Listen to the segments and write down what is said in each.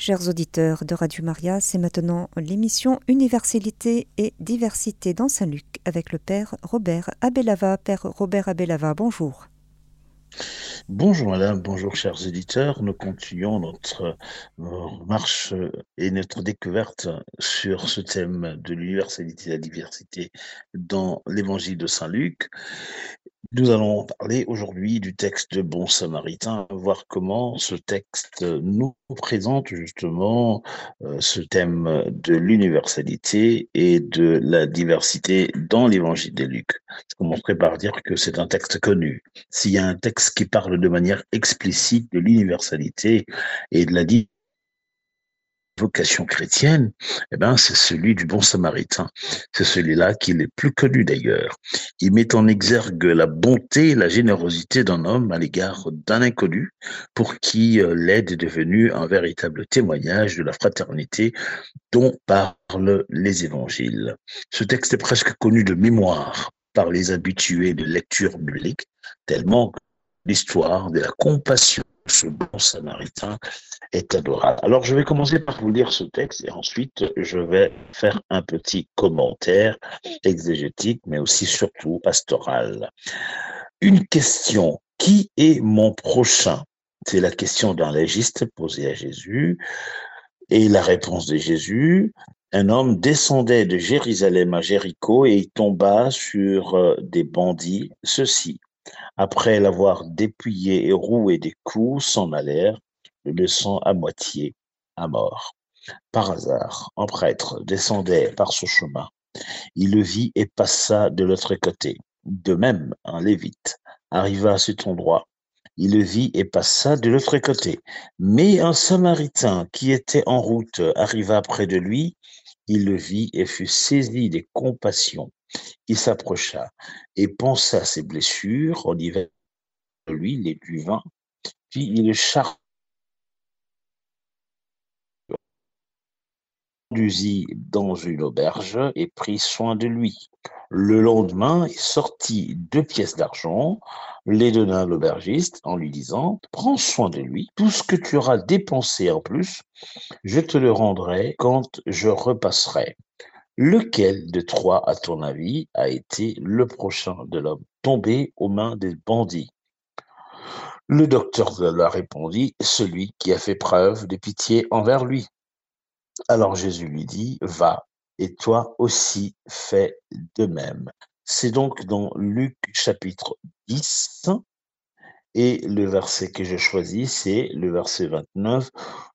Chers auditeurs de Radio Maria, c'est maintenant l'émission Universalité et diversité dans Saint-Luc avec le Père Robert Abelava. Père Robert Abelava, bonjour. Bonjour madame, bonjour chers éditeurs. Nous continuons notre euh, marche et notre découverte sur ce thème de l'universalité et la diversité dans l'évangile de Saint Luc. Nous allons parler aujourd'hui du texte de Bon Samaritain, voir comment ce texte nous présente justement euh, ce thème de l'universalité et de la diversité dans l'évangile de Luc. Je commencerai par dire que c'est un texte connu. S'il y a un texte qui parle de manière explicite de l'universalité et de la diversité, vocation chrétienne, eh ben, c'est celui du bon samaritain. C'est celui-là qui est le plus connu d'ailleurs. Il met en exergue la bonté la générosité d'un homme à l'égard d'un inconnu pour qui euh, l'aide est devenue un véritable témoignage de la fraternité dont parlent les évangiles. Ce texte est presque connu de mémoire par les habitués de lecture biblique, tellement l'histoire de la compassion ce bon samaritain est adorable. Alors, je vais commencer par vous lire ce texte et ensuite, je vais faire un petit commentaire exégétique, mais aussi surtout pastoral. Une question. Qui est mon prochain? C'est la question d'un légiste posée à Jésus. Et la réponse de Jésus, un homme descendait de Jérusalem à Jéricho et il tomba sur euh, des bandits. Ceux-ci, après l'avoir dépouillé et roué des coups, s'en allèrent, le laissant à moitié à mort. Par hasard, un prêtre descendait par ce chemin. Il le vit et passa de l'autre côté. De même, un lévite arriva à cet endroit. Il le vit et passa de l'autre côté. Mais un samaritain qui était en route arriva près de lui. Il le vit et fut saisi des compassions il s'approcha et pensa à ses blessures, on y l'huile et du vin, puis il conduisit dans une auberge et prit soin de lui. Le lendemain, il sortit deux pièces d'argent, les donna à l'aubergiste en lui disant Prends soin de lui, tout ce que tu auras dépensé en plus, je te le rendrai quand je repasserai. Lequel de trois, à ton avis, a été le prochain de l'homme tombé aux mains des bandits? Le docteur leur répondit, celui qui a fait preuve de pitié envers lui. Alors Jésus lui dit, va, et toi aussi fais de même. C'est donc dans Luc chapitre 10, et le verset que j'ai choisi, c'est le verset 29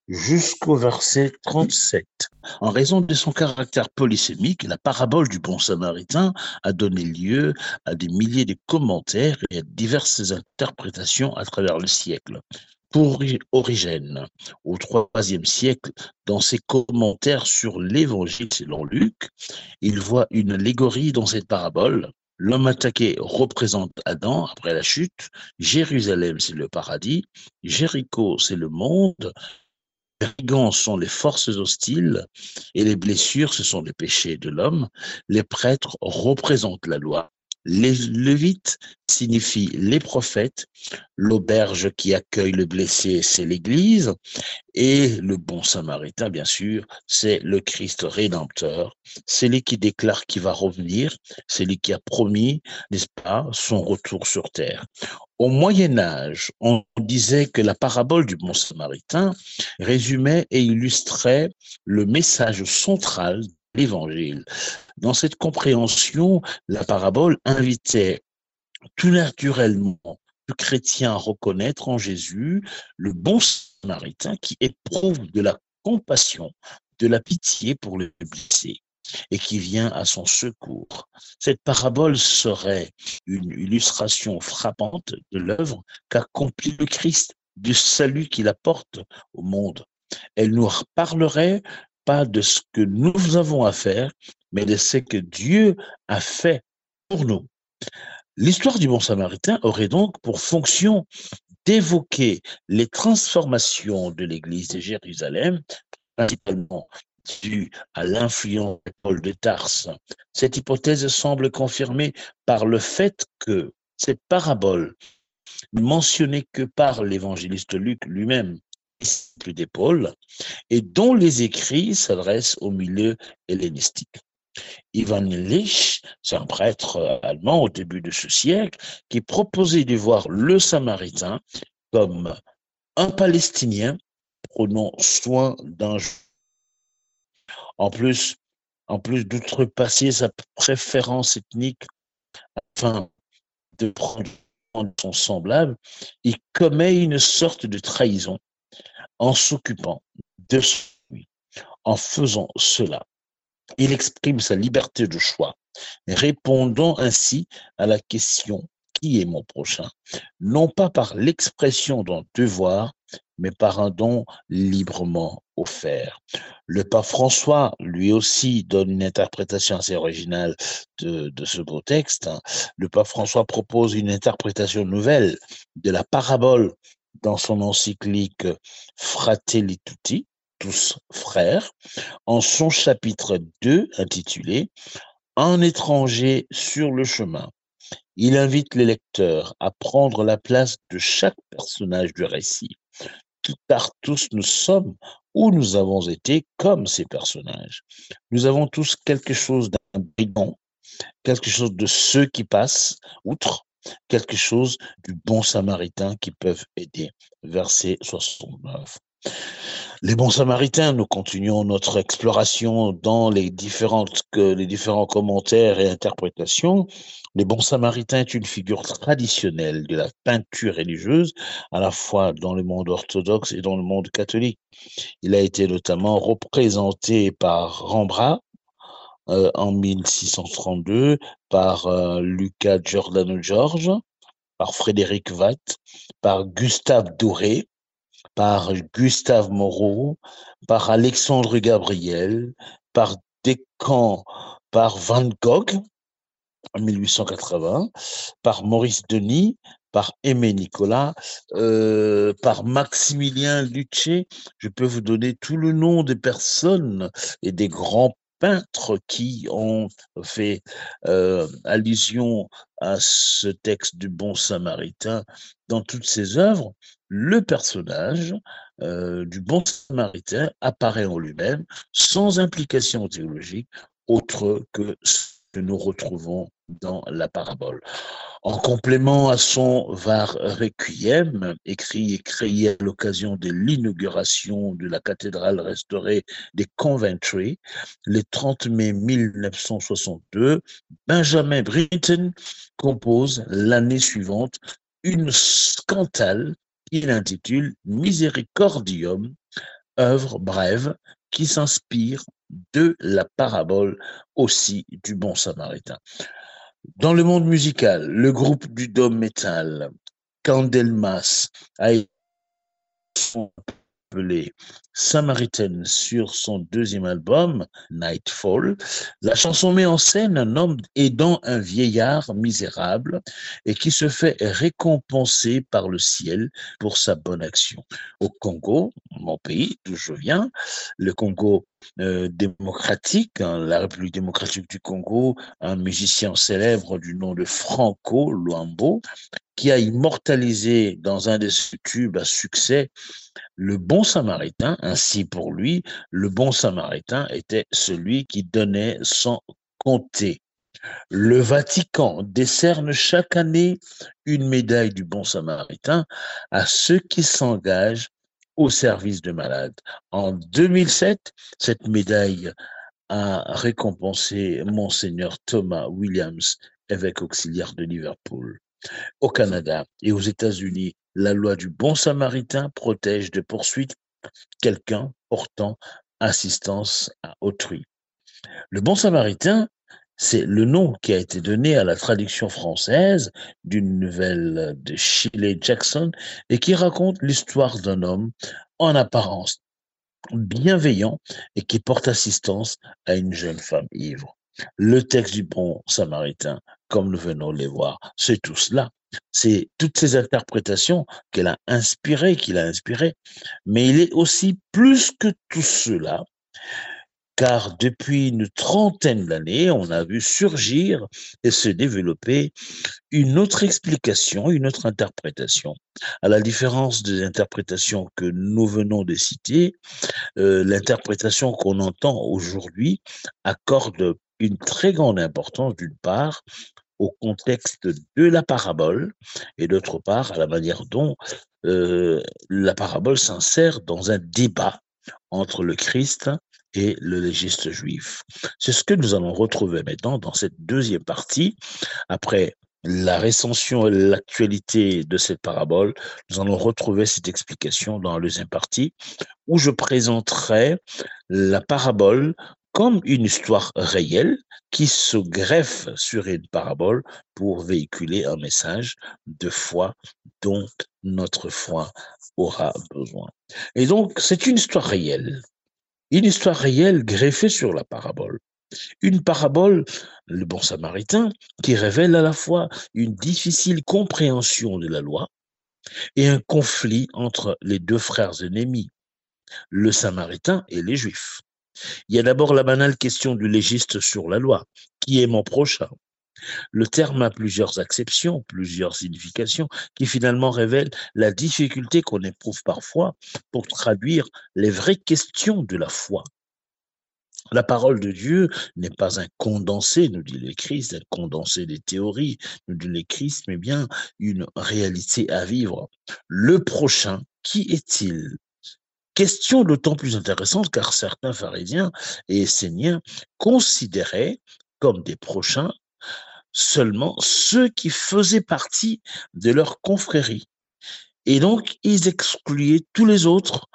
jusqu'au verset 37. En raison de son caractère polysémique, la parabole du bon samaritain a donné lieu à des milliers de commentaires et à diverses interprétations à travers le siècle. Pour Origène, au IIIe siècle, dans ses commentaires sur l'évangile selon Luc, il voit une allégorie dans cette parabole L'homme attaqué représente Adam après la chute. Jérusalem, c'est le paradis. Jéricho, c'est le monde. Les brigands sont les forces hostiles et les blessures, ce sont les péchés de l'homme. Les prêtres représentent la loi. Les Lévites signifient les prophètes. L'auberge qui accueille le blessé, c'est l'Église. Et le bon samaritain, bien sûr, c'est le Christ rédempteur. C'est lui qui déclare qu'il va revenir. C'est lui qui a promis, n'est-ce pas, son retour sur terre. Au Moyen Âge, on disait que la parabole du bon samaritain résumait et illustrait le message central l'évangile. Dans cette compréhension, la parabole invitait tout naturellement le chrétien à reconnaître en Jésus le bon samaritain qui éprouve de la compassion, de la pitié pour le blessé et qui vient à son secours. Cette parabole serait une illustration frappante de l'œuvre qu'accomplit le Christ, du salut qu'il apporte au monde. Elle nous parlerait pas de ce que nous avons à faire, mais de ce que Dieu a fait pour nous. L'histoire du bon samaritain aurait donc pour fonction d'évoquer les transformations de l'Église de Jérusalem, principalement dues à l'influence de Paul de Tarse. Cette hypothèse semble confirmée par le fait que cette parabole, mentionnée que par l'évangéliste Luc lui-même, des Paul et dont les écrits s'adressent au milieu hellénistique. Ivan Illich, c'est un prêtre allemand au début de ce siècle, qui proposait de voir le Samaritain comme un Palestinien prenant soin d'un en plus, en plus d'outrepasser sa préférence ethnique afin de prendre son semblable, il commet une sorte de trahison en s'occupant de lui. En faisant cela, il exprime sa liberté de choix, répondant ainsi à la question qui est mon prochain, non pas par l'expression d'un devoir, mais par un don librement offert. Le pape François, lui aussi, donne une interprétation assez originale de, ce beau texte. Le pape François propose une interprétation nouvelle de la parabole dans son encyclique Fratelli Tutti, tous frères, en son chapitre 2 intitulé Un étranger sur le chemin. Il invite les lecteurs à prendre la place de chaque personnage du récit, car tous nous sommes ou nous avons été comme ces personnages. Nous avons tous quelque chose d'un brigand, quelque chose de ceux qui passent outre, quelque chose du bon samaritain qui peuvent aider. Verset 69. Les bons samaritains, nous continuons notre exploration dans les, différentes, les différents commentaires et interprétations. Les bons samaritains est une figure traditionnelle de la peinture religieuse, à la fois dans le monde orthodoxe et dans le monde catholique. Il a été notamment représenté par Rembrandt euh, en 1632, par euh, Luca Giordano George, par Frédéric Watt, par Gustave Doré, par Gustave Moreau, par Alexandre Gabriel, par Descamps, par Van Gogh en 1880, par Maurice Denis, par Aimé Nicolas, euh, par Maximilien Lucce. Je peux vous donner tout le nom des personnes et des grands peintres qui ont fait euh, allusion à ce texte du bon samaritain dans toutes ses œuvres, le personnage euh, du bon samaritain apparaît en lui-même sans implication théologique autre que que nous retrouvons dans la parabole. En complément à son Var Requiem, écrit et créé à l'occasion de l'inauguration de la cathédrale restaurée des Coventry, le 30 mai 1962, Benjamin Britten compose l'année suivante une scandale qu'il intitule Misericordium, œuvre brève qui s'inspire de la parabole aussi du bon samaritain. Dans le monde musical, le groupe du dôme metal, Candlemas, a été appelé Samaritan sur son deuxième album, Nightfall. La chanson met en scène un homme aidant un vieillard misérable et qui se fait récompenser par le ciel pour sa bonne action. Au Congo, mon pays d'où je viens, le Congo euh, démocratique, hein, la République démocratique du Congo, un musicien célèbre du nom de Franco Luambo, qui a immortalisé dans un de ses tubes à succès le bon samaritain, ainsi pour lui, le bon samaritain était celui qui donnait sans compter. Le Vatican décerne chaque année une médaille du bon samaritain à ceux qui s'engagent au service de malades. En 2007, cette médaille a récompensé monseigneur Thomas Williams, évêque auxiliaire de Liverpool. Au Canada et aux États-Unis, la loi du bon samaritain protège de poursuites quelqu'un portant assistance à autrui. Le bon samaritain, c'est le nom qui a été donné à la traduction française d'une nouvelle de Shirley Jackson et qui raconte l'histoire d'un homme en apparence bienveillant et qui porte assistance à une jeune femme ivre. Le texte du bon samaritain, comme nous venons de les voir, c'est tout cela. C'est toutes ces interprétations qu'elle a inspirées, qu'il a inspirées. Mais il est aussi plus que tout cela, car depuis une trentaine d'années, on a vu surgir et se développer une autre explication, une autre interprétation. À la différence des interprétations que nous venons de citer, euh, l'interprétation qu'on entend aujourd'hui accorde une très grande importance, d'une part, au contexte de la parabole et d'autre part à la manière dont euh, la parabole s'insère dans un débat entre le Christ et le légiste juif. C'est ce que nous allons retrouver maintenant dans cette deuxième partie. Après la récension et l'actualité de cette parabole, nous allons retrouver cette explication dans la deuxième partie où je présenterai la parabole comme une histoire réelle qui se greffe sur une parabole pour véhiculer un message de foi dont notre foi aura besoin. Et donc, c'est une histoire réelle, une histoire réelle greffée sur la parabole. Une parabole, le bon samaritain, qui révèle à la fois une difficile compréhension de la loi et un conflit entre les deux frères ennemis, le samaritain et les juifs. Il y a d'abord la banale question du légiste sur la loi. Qui est mon prochain? Le terme a plusieurs acceptions, plusieurs significations, qui finalement révèlent la difficulté qu'on éprouve parfois pour traduire les vraies questions de la foi. La parole de Dieu n'est pas un condensé, nous dit le un condensé des théories, nous dit le Christ, mais bien une réalité à vivre. Le prochain, qui est-il? Question d'autant plus intéressante car certains pharisiens et esséniens considéraient comme des prochains seulement ceux qui faisaient partie de leur confrérie. Et donc, ils excluaient tous les autres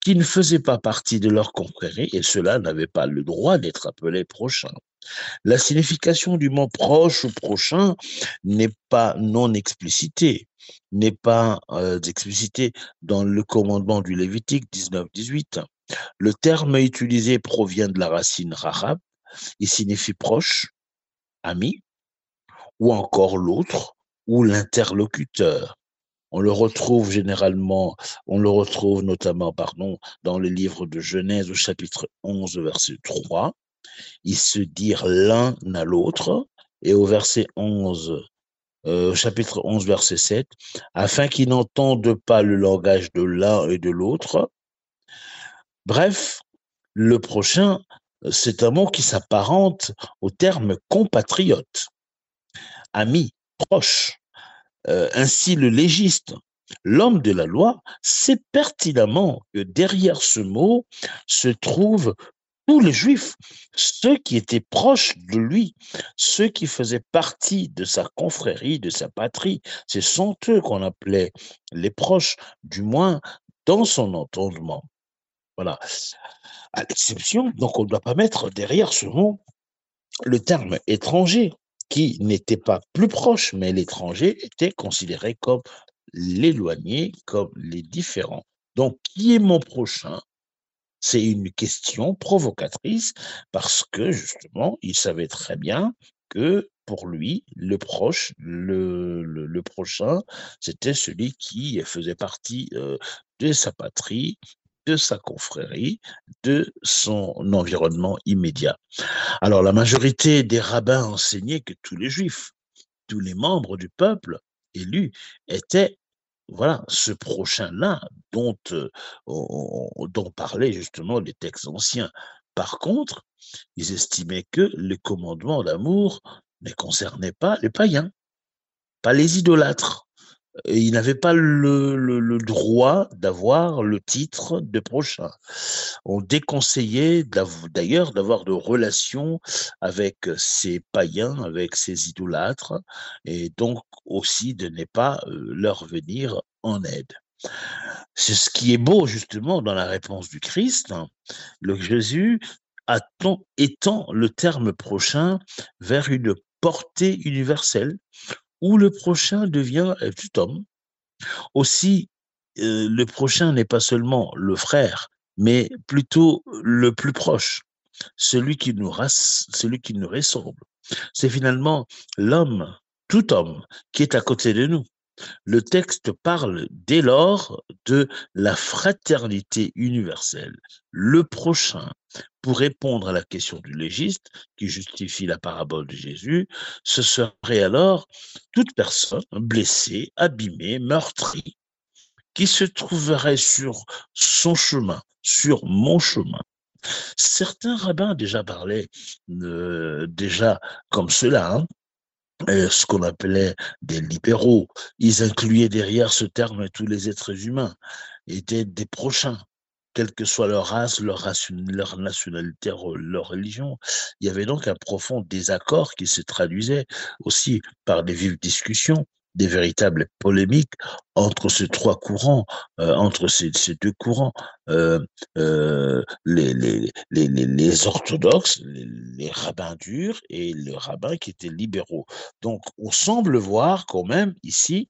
qui ne faisaient pas partie de leur confrérie et ceux-là n'avaient pas le droit d'être appelés prochains. La signification du mot proche ou prochain n'est pas non explicitée n'est pas euh, explicité dans le commandement du Lévitique 19-18. Le terme utilisé provient de la racine rahab, il signifie proche, ami, ou encore l'autre, ou l'interlocuteur. On le retrouve généralement, on le retrouve notamment, pardon, dans le livre de Genèse au chapitre 11, verset 3. Ils se dirent l'un à l'autre, et au verset 11, euh, chapitre 11, verset 7, afin qu'ils n'entendent pas le langage de l'un et de l'autre. Bref, le prochain, c'est un mot qui s'apparente au terme compatriote, ami, proche. Euh, ainsi, le légiste, l'homme de la loi, sait pertinemment que derrière ce mot se trouve tous les juifs, ceux qui étaient proches de lui, ceux qui faisaient partie de sa confrérie, de sa patrie, ce sont eux qu'on appelait les proches, du moins dans son entendement. Voilà. À l'exception, donc on ne doit pas mettre derrière ce mot le terme étranger, qui n'était pas plus proche, mais l'étranger était considéré comme l'éloigné, comme les différents. Donc, qui est mon prochain? C'est une question provocatrice parce que justement, il savait très bien que pour lui, le proche, le, prochain, c'était celui qui faisait partie euh, de sa patrie, de sa confrérie, de son environnement immédiat. Alors la majorité des rabbins enseignaient que tous les juifs, tous les membres du peuple élus étaient voilà, ce prochain-là dont, euh, dont parlaient justement les textes anciens. Par contre, ils estimaient que le commandement d'amour ne concernait pas les païens, pas les idolâtres. Et ils n'avaient pas le, le droit d'avoir le titre de prochain. On déconseillait d'ailleurs d'avoir de relations avec ces païens, avec ces idolâtres, et donc aussi de ne pas euh, leur venir en aide. C'est ce qui est beau justement dans la réponse du Christ. Hein. Le Jésus étend le terme prochain vers une portée universelle où le prochain devient tout homme. Aussi, euh, le prochain n'est pas seulement le frère, mais plutôt le plus proche, celui qui nous, celui qui nous ressemble. C'est finalement l'homme, tout homme, qui est à côté de nous. Le texte parle dès lors de la fraternité universelle. Le prochain, pour répondre à la question du légiste qui justifie la parabole de Jésus, ce serait alors toute personne blessée, abîmée, meurtrie, qui se trouverait sur son chemin, sur mon chemin. Certains rabbins déjà parlaient euh, déjà comme cela, hein, euh, ce qu'on appelait des libéraux. Ils incluaient derrière ce terme tous les êtres humains, étaient des prochains, quelle que soit leur race, leur, leur nationalité, leur religion. Il y avait donc un profond désaccord qui se traduisait aussi par des vives discussions des véritables polémiques entre ces trois courants, euh, entre ces, deux courants, euh, euh, les, les, les, les, orthodoxes, les, rabbins durs et le rabbin qui étaient libéraux. Donc, on semble voir quand même ici,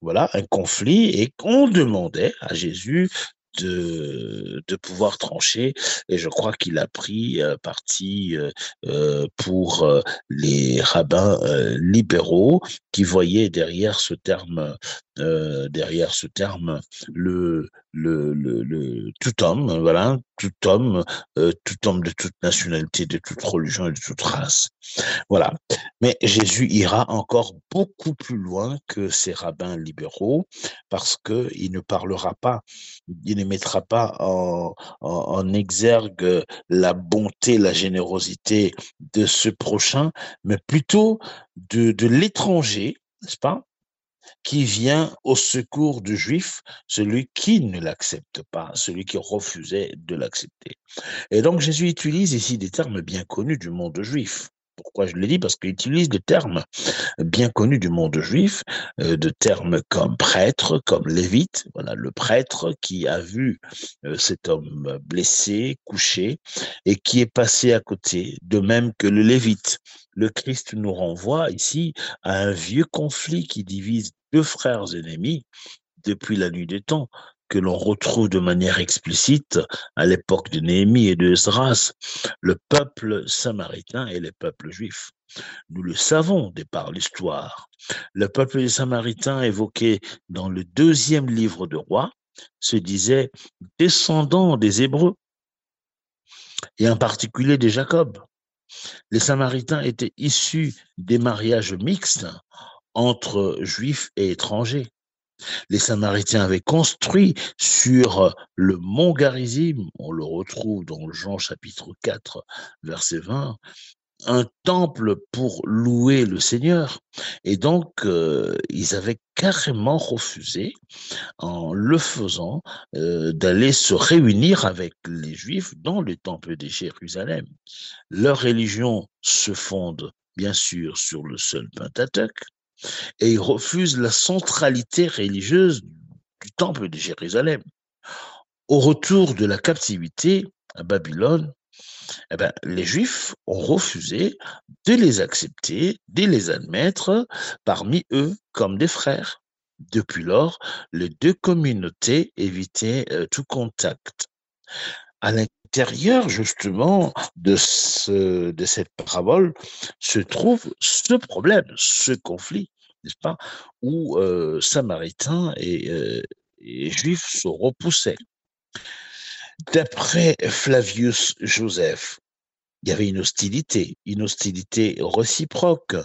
voilà, un conflit et qu'on demandait à Jésus de, pouvoir trancher. Et je crois qu'il a pris euh, parti euh, euh, pour les rabbins libéraux qui voyaient derrière ce terme, derrière ce terme, le, le, le, le tout homme, voilà, tout homme, tout homme de toute nationalité, de toute religion et de toute race. Voilà. Mais Jésus ira encore beaucoup plus loin que ces rabbins libéraux parce que il ne parlera pas, il ne mettra pas en, en, exergue la bonté, la générosité de ce prochain, mais plutôt de, de l'étranger, n'est-ce pas? Qui vient au secours du juif, celui qui ne l'accepte pas, celui qui refusait de l'accepter. Et donc Jésus utilise ici des termes bien connus du monde juif. Pourquoi je le dis? Parce qu'il utilise des termes bien connus du monde juif, euh, de termes comme prêtre, comme lévite. Voilà, le prêtre qui a vu euh, cet homme blessé, couché, et qui est passé à côté, de même que le lévite. Le Christ nous renvoie ici à un vieux conflit qui divise deux frères ennemis depuis la nuit des temps que l'on retrouve de manière explicite à l'époque de Néhémie et de Esdras, le peuple samaritain et les peuples juifs. Nous le savons dès par l'histoire. Le peuple des Samaritains évoqué dans le deuxième livre de Rois se disait descendant des Hébreux et en particulier des Jacob. Les Samaritains étaient issus des mariages mixtes entre juifs et étrangers. Les Samaritains avaient construit sur le mont Garizim, on le retrouve dans Jean chapitre 4, verset 20, un temple pour louer le Seigneur. Et donc, euh, ils avaient carrément refusé, en le faisant, euh, d'aller se réunir avec les Juifs dans le temple de Jérusalem. Leur religion se fonde, bien sûr, sur le seul Pentateuque, et ils refusent la centralité religieuse du temple de Jérusalem. Au retour de la captivité à Babylone, eh ben, les Juifs ont refusé de les accepter, de les admettre parmi eux comme des frères. Depuis lors, les deux communautés évitaient euh, tout contact. Justement, de, ce, de cette parabole se trouve ce problème, ce conflit, n'est-ce pas, où euh, Samaritains et, euh, Juifs se repoussaient. D'après Flavius Joseph, il y avait une hostilité, une hostilité réciproque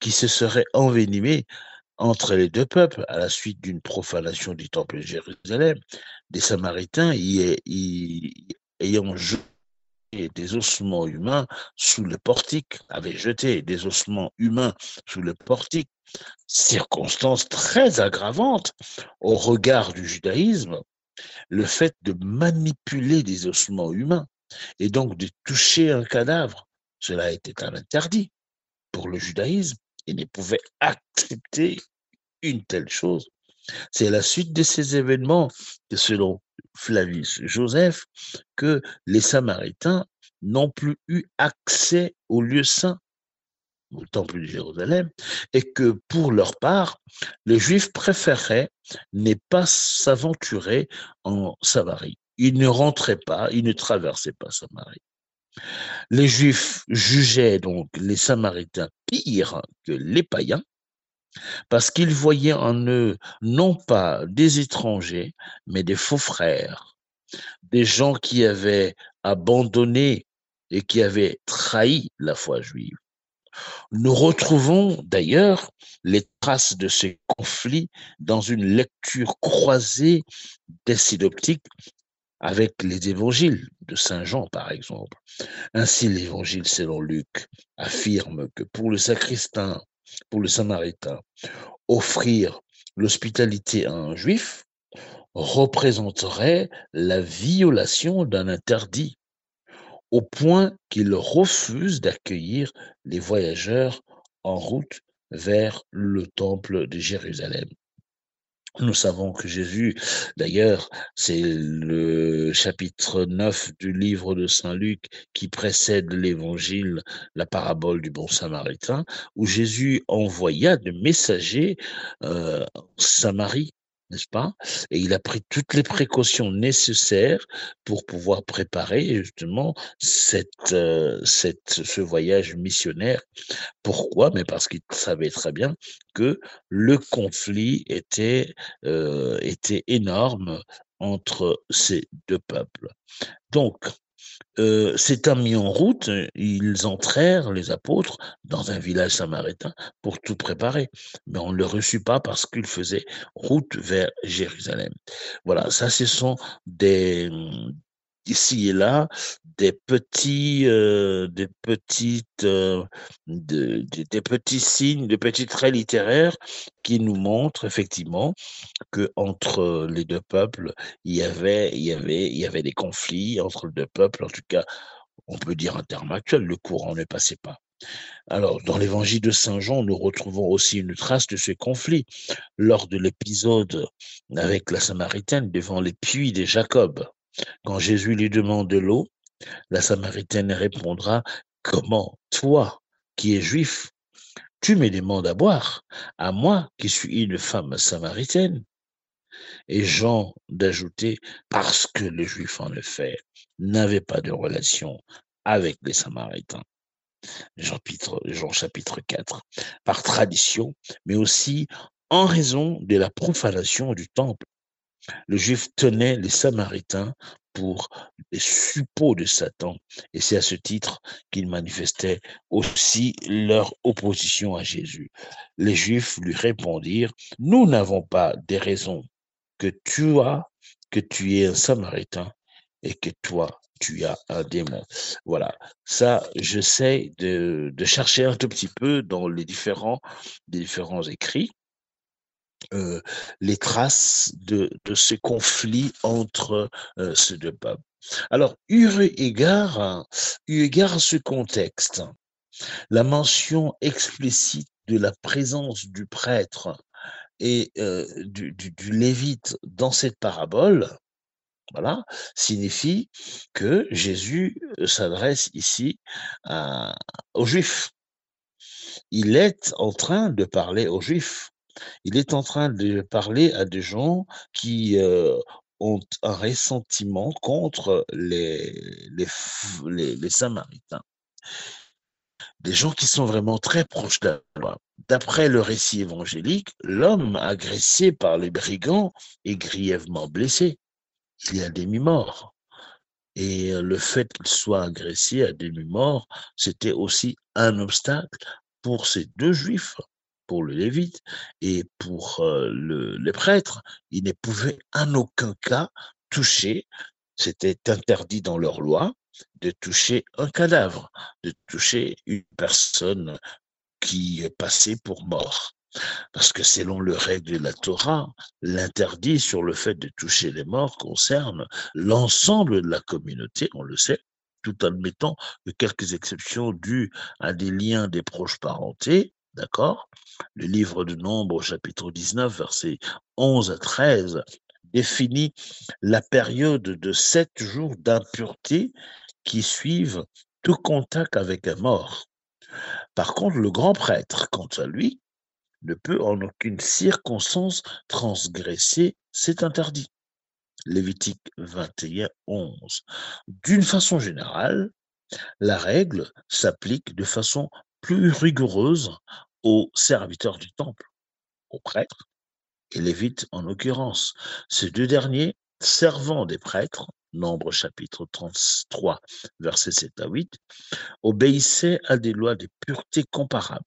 qui se serait envenimée entre les deux peuples à la suite d'une profanation du temple de Jérusalem. Des Samaritains y, ayant jeté des ossements humains sous le portique, avaient jeté des ossements humains sous le portique, circonstance très aggravante au regard du judaïsme, le fait de manipuler des ossements humains et donc de toucher un cadavre, cela était un interdit pour le judaïsme et ne pouvait accepter une telle chose. C'est la suite de ces événements selon Flavius Joseph, que les Samaritains n'ont plus eu accès au lieu saint au temple de Jérusalem, et que pour leur part, les Juifs préféraient ne pas s'aventurer en Samarie. Ils ne rentraient pas, ils ne traversaient pas Samarie. Les Juifs jugeaient donc les Samaritains pires que les païens, parce qu'ils voyaient en eux non pas des étrangers, mais des faux frères, des gens qui avaient abandonné et qui avaient trahi la foi juive. Nous retrouvons d'ailleurs les traces de ces conflits dans une lecture croisée des synoptiques avec les évangiles de Saint Jean, par exemple. Ainsi, l'évangile selon Luc affirme que pour le sacristain, pour le samaritain, offrir l'hospitalité à un juif représenterait la violation d'un interdit, au point qu'il refuse d'accueillir les voyageurs en route vers le temple de Jérusalem. Nous savons que Jésus, d'ailleurs, c'est le chapitre 9 du livre de Saint Luc qui précède l'évangile, la parabole du bon samaritain, où Jésus envoya des messagers euh, Samarie n'est-ce pas? Et il a pris toutes les précautions nécessaires pour pouvoir préparer justement euh, ce voyage missionnaire. Pourquoi? Mais parce qu'il savait très bien que le conflit était, euh, était énorme entre ces deux peuples. Donc, euh, s'étant mis en route, ils entrèrent, les apôtres, dans un village samaritain pour tout préparer. Mais on ne le reçut pas parce qu'ils faisaient route vers Jérusalem. Voilà, ça, ce sont des, ici et là des petits, euh, des petites, euh, des petits signes, des petits traits littéraires qui nous montrent effectivement que entre les deux peuples, il y avait, il y avait, il y avait des conflits entre les deux peuples. En tout cas, on peut dire un terme actuel, le courant ne passait pas. Alors, dans l'évangile de Saint Jean, nous retrouvons aussi une trace de ce conflit lors de l'épisode avec la Samaritaine devant les puits de Jacob. Quand Jésus lui demande de l'eau, la Samaritaine répondra, Comment, toi, qui es juif, tu me demandes à boire, à moi qui suis une femme samaritaine? Et Jean d'ajouter, parce que les Juifs, en effet, n'avaient pas de relation avec les Samaritains. Jean chapitre, Jean chapitre 4, par tradition, mais aussi en raison de la profanation du temple le juif tenait les Samaritains pour les suppôts de Satan, et c'est à ce titre qu'ils manifestaient aussi leur opposition à Jésus. Les Juifs lui répondirent, Nous n'avons pas des raisons que tu as, que tu es un Samaritain, et que toi, tu as un démon. Voilà, ça, j'essaie de, de chercher un tout petit peu dans les différents, les différents écrits euh, les traces de, ce conflit entre euh, ces deux peuples. Alors, eu égard, à ce contexte, la mention explicite de la présence du prêtre et euh, du, lévite dans cette parabole, voilà, signifie que Jésus s'adresse ici aux Juifs. Il est en train de parler aux Juifs il est en train de parler à des gens qui euh, ont un ressentiment contre les, Samaritains. Des gens qui sont vraiment très proches de loi. D'après le récit évangélique, l'homme agressé par les brigands est grièvement blessé. Il y a demi-mort. Et le fait qu'il soit agressé à demi-mort, c'était aussi un obstacle pour ces deux juifs pour le lévite et pour le, les prêtres, ils ne pouvaient en aucun cas toucher, c'était interdit dans leur loi, de toucher un cadavre, de toucher une personne qui est passée pour mort. Parce que selon le règle de la Torah, l'interdit sur le fait de toucher les morts concerne l'ensemble de la communauté, on le sait, tout admettant que quelques exceptions dues à des liens des proches parentés, D'accord? Le livre de Nombre, chapitre 19, versets 11 à 13, définit la période de sept jours d'impureté qui suivent tout contact avec un mort. Par contre, le grand prêtre, quant à lui, ne peut en aucune circonstance transgresser cet interdit. Lévitique 21, 11. D'une façon générale, la règle s'applique de façon plus rigoureuse aux serviteurs du temple. aux prêtres et Lévites en l'occurrence. Ces deux derniers, servant des prêtres, Nombre chapitre 33, versets 7 à 8, obéissaient à des lois de pureté comparables.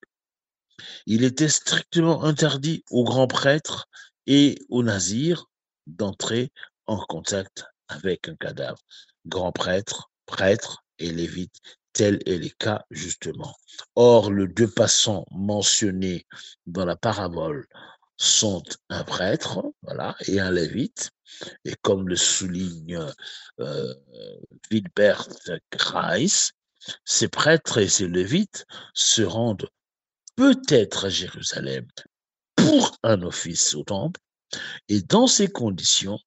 Il était strictement interdit aux grands prêtres et aux nazirs d'entrer en contact avec un cadavre. Grands prêtres, prêtres et lévites, tel est le cas justement. Or, les deux passants mentionnés dans la parabole sont un prêtre, voilà, et un lévite. Et comme le souligne euh, Wilbert Kreis, ces prêtres et ces lévites se rendent peut-être à Jérusalem pour un office au temple, et dans ces conditions,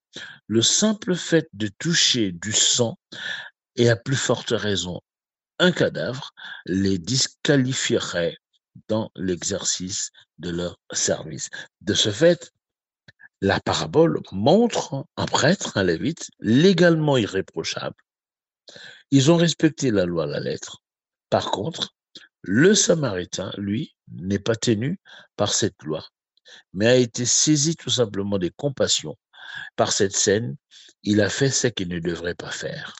le simple fait de toucher du sang, et à plus forte raison un cadavre, les disqualifierait dans l'exercice de leur service. De ce fait, la parabole montre un prêtre, un lévite, légalement irréprochable. Ils ont respecté la loi à la lettre. Par contre, le samaritain, lui, n'est pas tenu par cette loi, mais a été saisi tout simplement des compassions. Par cette scène, il a fait ce qu'il ne devrait pas faire.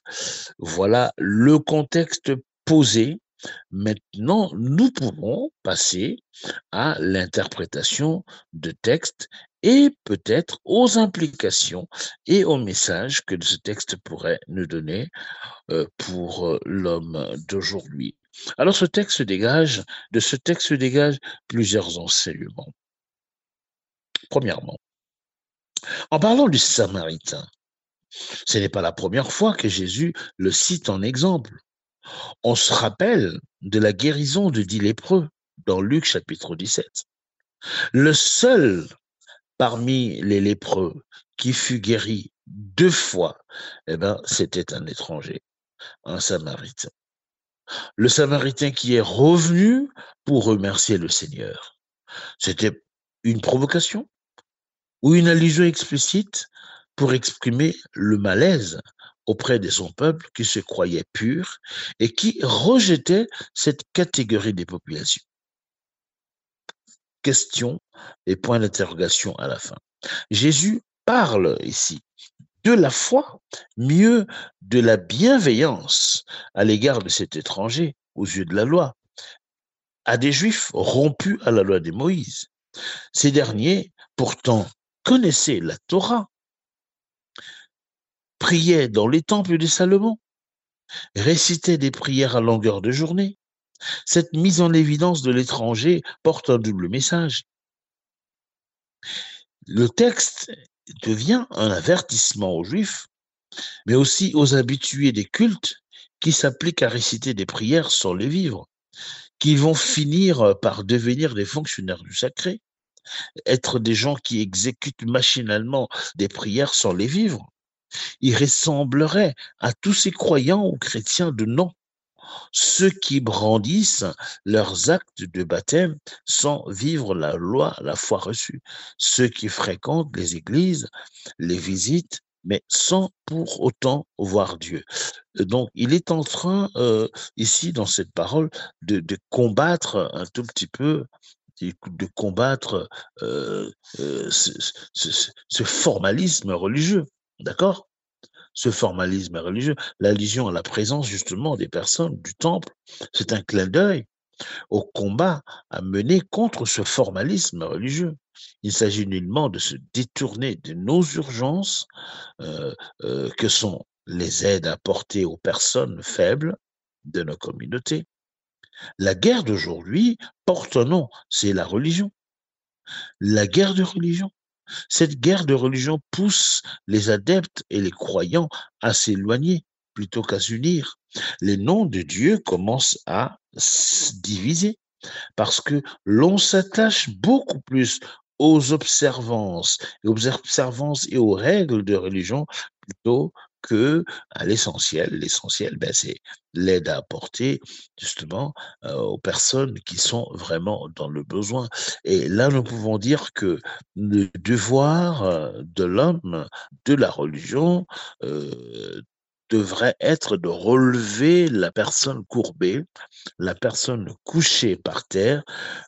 Voilà le contexte posé Maintenant, nous pouvons passer à l'interprétation de texte et peut-être aux implications et aux messages que ce texte pourrait nous donner euh, pour euh, l'homme d'aujourd'hui. Alors ce texte dégage, de ce texte dégage plusieurs enseignements. Premièrement, en parlant du Samaritain, ce n'est pas la première fois que Jésus le cite en exemple. On se rappelle de la guérison de dix lépreux dans Luc chapitre 17. Le seul parmi les lépreux qui fut guéri deux fois, eh ben, c'était un étranger, un samaritain. Le samaritain qui est revenu pour remercier le Seigneur. C'était une provocation ou une allusion explicite pour exprimer le malaise auprès de son peuple qui se croyait pur et qui rejetait cette catégorie des populations. Question et point d'interrogation à la fin. Jésus parle ici de la foi, mieux de la bienveillance à l'égard de cet étranger aux yeux de la loi, à des juifs rompus à la loi de Moïse. Ces derniers, pourtant, connaissaient la Torah, priait dans les temples de Salomon, récitait des prières à longueur de journée. Cette mise en évidence de l'étranger porte un double message. Le texte devient un avertissement aux Juifs, mais aussi aux habitués des cultes qui s'appliquent à réciter des prières sans les vivre, qui vont finir par devenir des fonctionnaires du sacré, être des gens qui exécutent machinalement des prières sans les vivre, il ressemblerait à tous ces croyants ou chrétiens de nom, ceux qui brandissent leurs actes de baptême sans vivre la loi, la foi reçue, ceux qui fréquentent les églises, les visites, mais sans pour autant voir Dieu. Donc, il est en train, euh, ici, dans cette parole, de, combattre un tout petit peu de combattre euh, euh, ce, formalisme religieux. D'accord? Ce formalisme religieux, l'allusion à la présence justement des personnes du temple, c'est un clin d'œil au combat à mener contre ce formalisme religieux. Il s'agit nullement de se détourner de nos urgences euh, euh, que sont les aides apportées aux personnes faibles de nos communautés. La guerre d'aujourd'hui porte un nom, c'est la religion. La guerre de religion. Cette guerre de religion pousse les adeptes et les croyants à s'éloigner plutôt qu'à s'unir. Les noms de Dieu commencent à se diviser parce que l'on s'attache beaucoup plus aux observances, aux observances et aux règles de religion plutôt que à l'essentiel. L'essentiel, ben, c'est l'aide à apporter justement euh, aux personnes qui sont vraiment dans le besoin. Et là, nous pouvons dire que le devoir euh, de l'homme, de la religion, euh, devrait être de relever la personne courbée, la personne couchée par terre,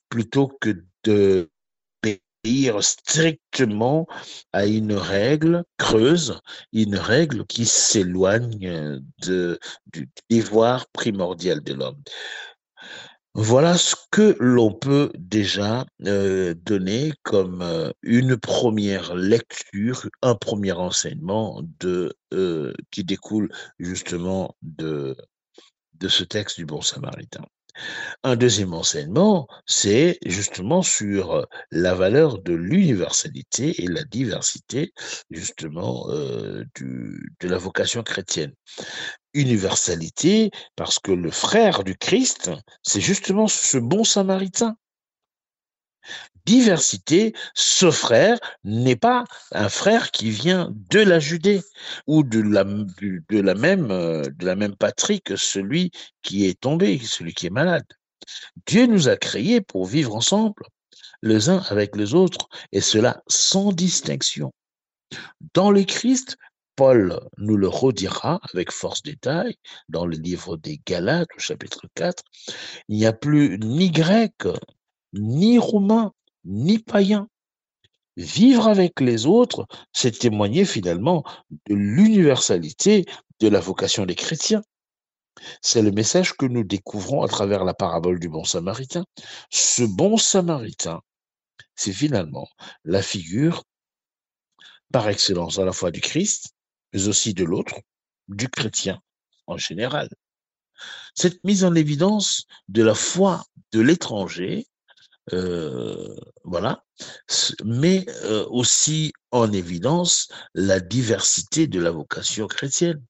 plutôt que de strictement à une règle creuse, une règle qui s'éloigne de, du devoir primordial de l'homme. Voilà ce que l'on peut déjà euh, donner comme euh, une première lecture, un premier enseignement de, euh, qui découle justement de, de ce texte du Bon Samaritain. Un deuxième enseignement, c'est justement sur la valeur de l'universalité et la diversité justement du, de la vocation chrétienne universalité parce que le frère du Christ, c'est justement ce bon samaritain. Diversité, ce frère n'est pas un frère qui vient de la Judée ou de la, même, la même patrie que celui qui est tombé, celui qui est malade. Dieu nous a créés pour vivre ensemble, les uns avec les autres, et cela sans distinction. Dans le Christ, Paul nous le redira avec force détail dans le livre des Galates au chapitre 4, il n'y a plus ni grec, ni roumain, ni païen. Vivre avec les autres, c'est témoigner finalement de l'universalité de la vocation des chrétiens. C'est le message que nous découvrons à travers la parabole du bon samaritain. Ce bon samaritain, c'est finalement la figure par excellence à la fois du Christ, mais aussi de l'autre, du chrétien en général. Cette mise en évidence de la foi de l'étranger, voilà, met euh, aussi en évidence la diversité de la vocation chrétienne.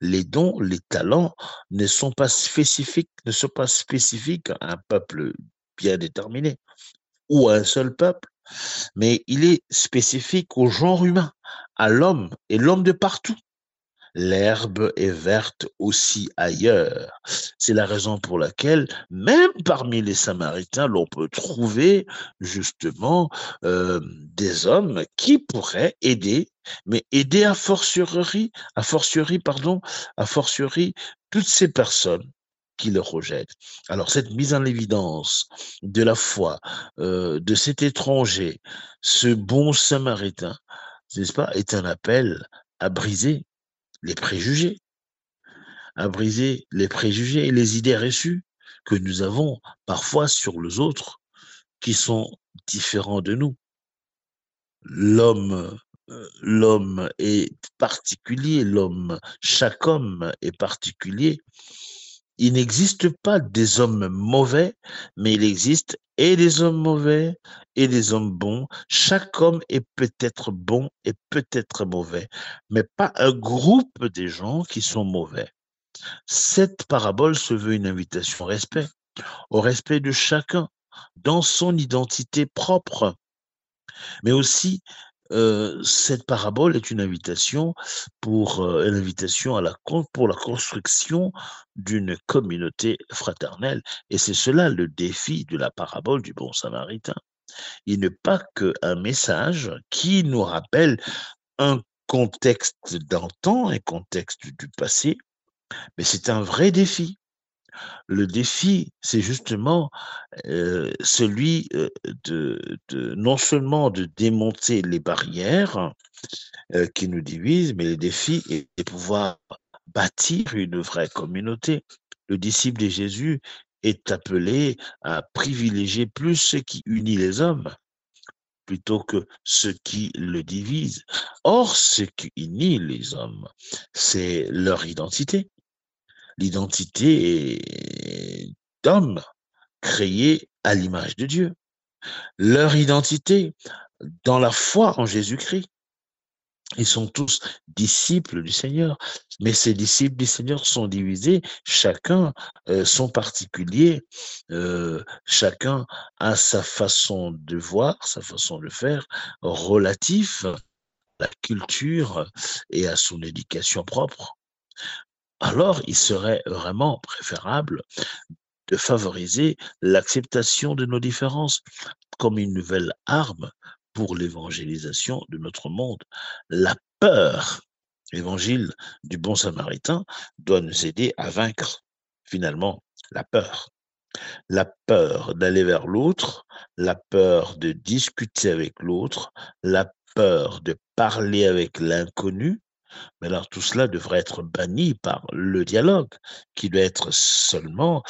Les dons, les talents ne sont pas spécifiques, ne sont pas spécifiques à un peuple bien déterminé ou à un seul peuple, mais il est spécifique au genre humain, à l'homme et l'homme de partout. L'herbe est verte aussi ailleurs. C'est la raison pour laquelle, même parmi les Samaritains, l'on peut trouver justement euh, des hommes qui pourraient aider, mais aider à fortiori, à fortiori, pardon, à fortiori toutes ces personnes qui le rejettent. Alors cette mise en évidence de la foi euh, de cet étranger, ce bon samaritain, n'est-ce pas, est un appel à briser les préjugés, à briser les préjugés et les idées reçues que nous avons parfois sur les autres qui sont différents de nous. L'homme euh, l'homme est particulier, l'homme, chaque homme est particulier il n'existe pas des hommes mauvais, mais il existe et des hommes mauvais et des hommes bons. Chaque homme est peut-être bon et peut-être mauvais, mais pas un groupe des gens qui sont mauvais. Cette parabole se veut une invitation au respect, au respect de chacun dans son identité propre, mais aussi euh, cette parabole est une invitation pour euh, une invitation la pour la construction d'une communauté fraternelle et c'est cela le défi de la parabole du bon samaritain. Il n'est pas qu'un message qui nous rappelle un contexte d'antan, un contexte du passé, mais c'est un vrai défi. Le défi, c'est justement celui de, non seulement de démonter les barrières qui nous divisent, mais le défi est de pouvoir bâtir une vraie communauté. Le disciple de Jésus est appelé à privilégier plus ce qui unit les hommes plutôt que ce qui le divise. Or, ce qui unit les hommes, c'est leur identité l'identité d'hommes créés à l'image de Dieu, leur identité dans la foi en Jésus-Christ. Ils sont tous disciples du Seigneur, mais ces disciples du Seigneur sont divisés, chacun euh, son particulier, euh, chacun a sa façon de voir, sa façon de faire, relatif à la culture et à son éducation propre alors il serait vraiment préférable de favoriser l'acceptation de nos différences comme une nouvelle arme pour l'évangélisation de notre monde. La peur, l'évangile du bon samaritain, doit nous aider à vaincre finalement la peur. La peur d'aller vers l'autre, la peur de discuter avec l'autre, la peur de parler avec l'inconnu, mais alors tout cela devrait être banni par le dialogue, qui doit être seulement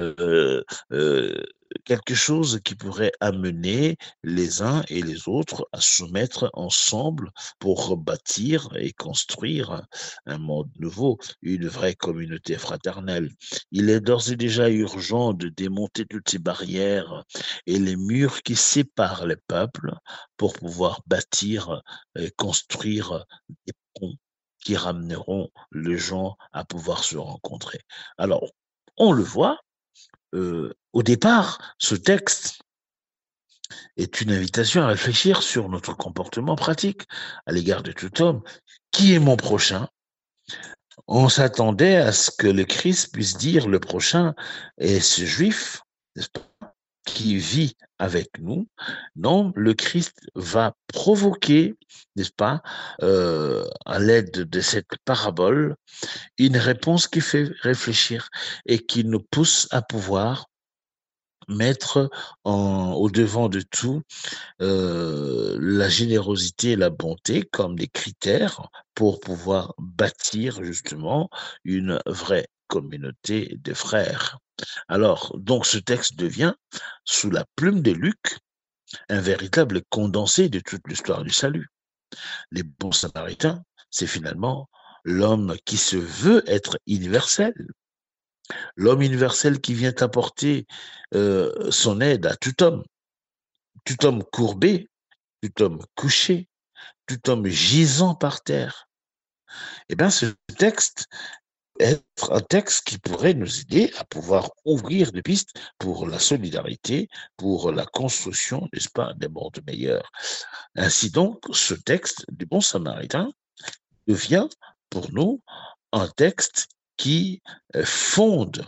euh, euh, quelque chose qui pourrait amener les uns et les autres à se mettre ensemble pour bâtir et construire un monde nouveau, une vraie communauté fraternelle. Il est d'ores et déjà urgent de démonter toutes ces barrières et les murs qui séparent les peuples pour pouvoir bâtir et construire des ponts qui ramèneront les gens à pouvoir se rencontrer. Alors, on le voit, au départ, ce texte est une invitation à réfléchir sur notre comportement pratique à l'égard de tout homme. Qui est mon prochain On s'attendait à ce que le Christ puisse dire le prochain est ce juif, qui vit avec nous. Non, le Christ va provoquer, n'est-ce pas, euh, à l'aide de cette parabole, une réponse qui fait réfléchir et qui nous pousse à pouvoir mettre au devant de tout euh, la générosité et la bonté comme des critères pour pouvoir bâtir justement une vraie communauté de frères. Alors, donc ce texte devient, sous la plume de Luc, un véritable condensé de toute l'histoire du salut. Les bons samaritains, c'est finalement l'homme qui se veut être universel, l'homme universel qui vient apporter euh, son aide à tout homme, tout homme courbé, tout homme couché, tout homme gisant par terre. Eh bien, ce texte être un texte qui pourrait nous aider à pouvoir ouvrir des pistes pour la solidarité, pour la construction, n'est-ce pas, des mondes meilleurs. Ainsi donc, ce texte du Bon Samaritain devient pour nous un texte qui euh, fonde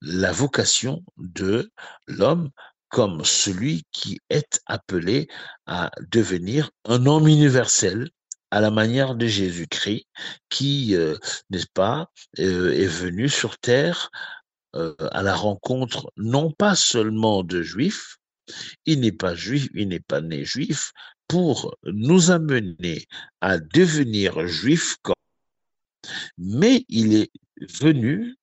la vocation de l'homme comme celui qui est appelé à devenir un homme universel à la manière de Jésus-Christ, qui, euh, n'est-ce pas, euh, est venu sur terre euh, à la rencontre non pas seulement de juifs, il n'est pas juif, il n'est pas né juif, pour nous amener à devenir juifs, mais il est venu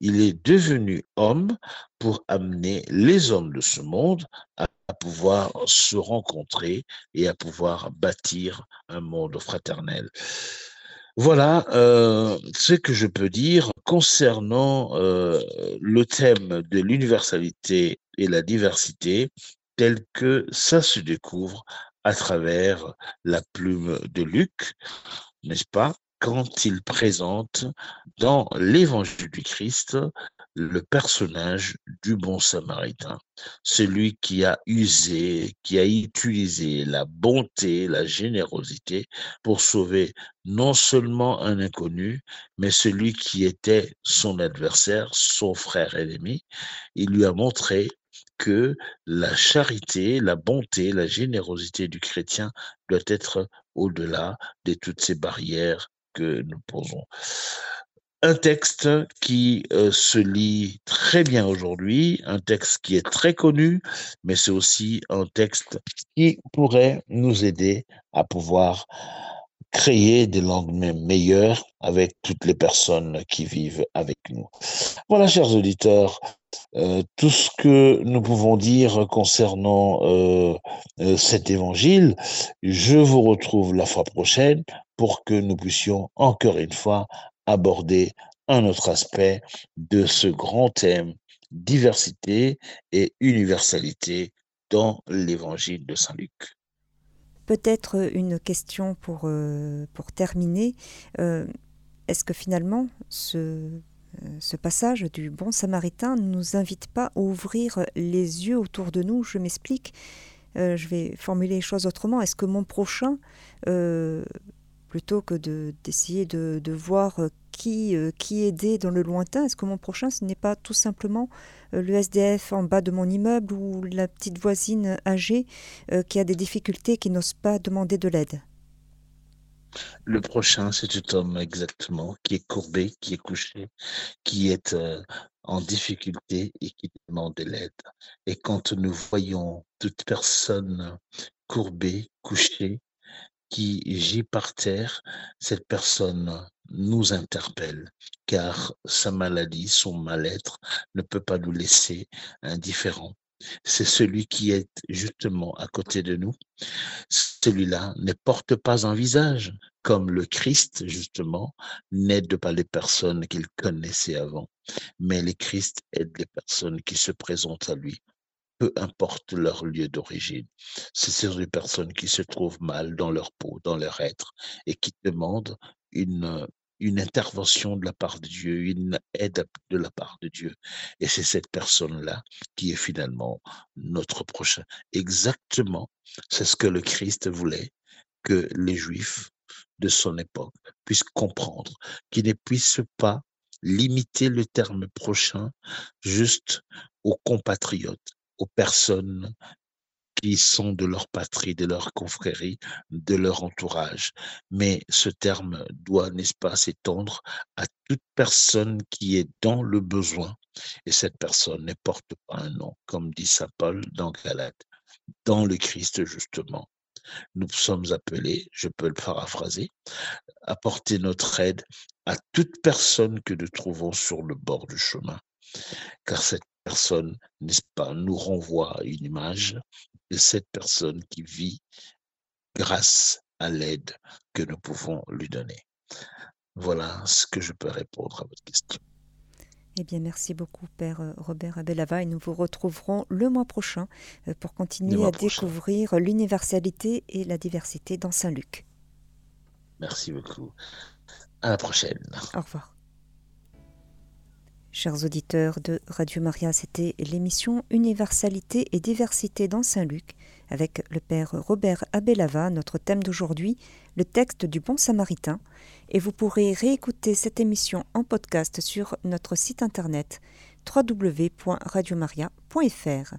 il est devenu homme pour amener les hommes de ce monde à, pouvoir se rencontrer et à pouvoir bâtir un monde fraternel. Voilà euh, ce que je peux dire concernant euh, le thème de l'universalité et la diversité tel que ça se découvre à travers la plume de Luc, n'est-ce pas quand il présente dans l'évangile du Christ le personnage du bon samaritain, celui qui a usé, qui a utilisé la bonté, la générosité pour sauver non seulement un inconnu, mais celui qui était son adversaire, son frère ennemi. Il lui a montré que la charité, la bonté, la générosité du chrétien doit être au-delà de toutes ces barrières que nous posons. Un texte qui euh, se lit très bien aujourd'hui, un texte qui est très connu, mais c'est aussi un texte qui pourrait nous aider à pouvoir créer des lendemains meilleurs avec toutes les personnes qui vivent avec nous. Voilà, chers auditeurs, euh, tout ce que nous pouvons dire concernant euh, cet évangile. Je vous retrouve la fois prochaine pour que nous puissions encore une fois aborder un autre aspect de ce grand thème diversité et universalité dans l'évangile de Saint Luc. Peut-être une question pour, pour terminer. Est-ce que finalement ce ce passage du bon samaritain ne nous invite pas à ouvrir les yeux autour de nous? Je m'explique, euh, je vais formuler les choses autrement. Est-ce que mon prochain, euh, plutôt que d'essayer de, voir qui, euh, qui aider dans le lointain, est-ce que mon prochain, ce n'est pas tout simplement le SDF en bas de mon immeuble ou la petite voisine âgée qui a des difficultés, qui n'ose pas demander de l'aide? Le prochain, c'est cet homme exactement qui est courbé, qui est couché, qui est euh, en difficulté et qui demande de l'aide. Et quand nous voyons toute personne courbée, couchée, qui gît par terre, cette personne nous interpelle, car sa maladie, son mal-être ne peut pas nous laisser indifférents. C'est celui qui est justement à côté de nous. Celui-là ne porte pas un visage, comme le Christ, justement, n'aide pas les personnes qu'il connaissait avant, mais le Christ aide les personnes qui se présentent à lui peu importe leur lieu d'origine. Ce sont des personnes qui se trouvent mal dans leur peau, dans leur être, et qui demandent une, une intervention de la part de Dieu, une aide de la part de Dieu. Et c'est cette personne-là qui est finalement notre prochain. Exactement, c'est ce que le Christ voulait que les Juifs de son époque puissent comprendre, qu'ils ne puissent pas limiter le terme prochain juste aux compatriotes, aux personnes qui sont de leur patrie, de leur confrérie, de leur entourage. Mais ce terme doit, n'est-ce pas, s'étendre à toute personne qui est dans le besoin. Et cette personne ne porte pas un nom, comme dit Saint Paul dans Galate, dans le Christ justement. Nous sommes appelés, je peux le paraphraser, à porter notre aide à toute personne que nous trouvons sur le bord du chemin. Car cette personne, n'est-ce pas, nous renvoie à une image de cette personne qui vit grâce à l'aide que nous pouvons lui donner. Voilà ce que je peux répondre à votre question. Eh bien, merci beaucoup, Père euh, Robert Abelava, et nous vous retrouverons le mois prochain euh, pour continuer à découvrir l'universalité et la diversité dans Saint-Luc. Merci beaucoup. À la prochaine. Au revoir. Chers auditeurs de Radio Maria, c'était l'émission Universalité et diversité dans Saint-Luc avec le Père Robert Abelava, notre thème d'aujourd'hui, le texte du Bon Samaritain. Et vous pourrez réécouter cette émission en podcast sur notre site internet www.radiomaria.fr.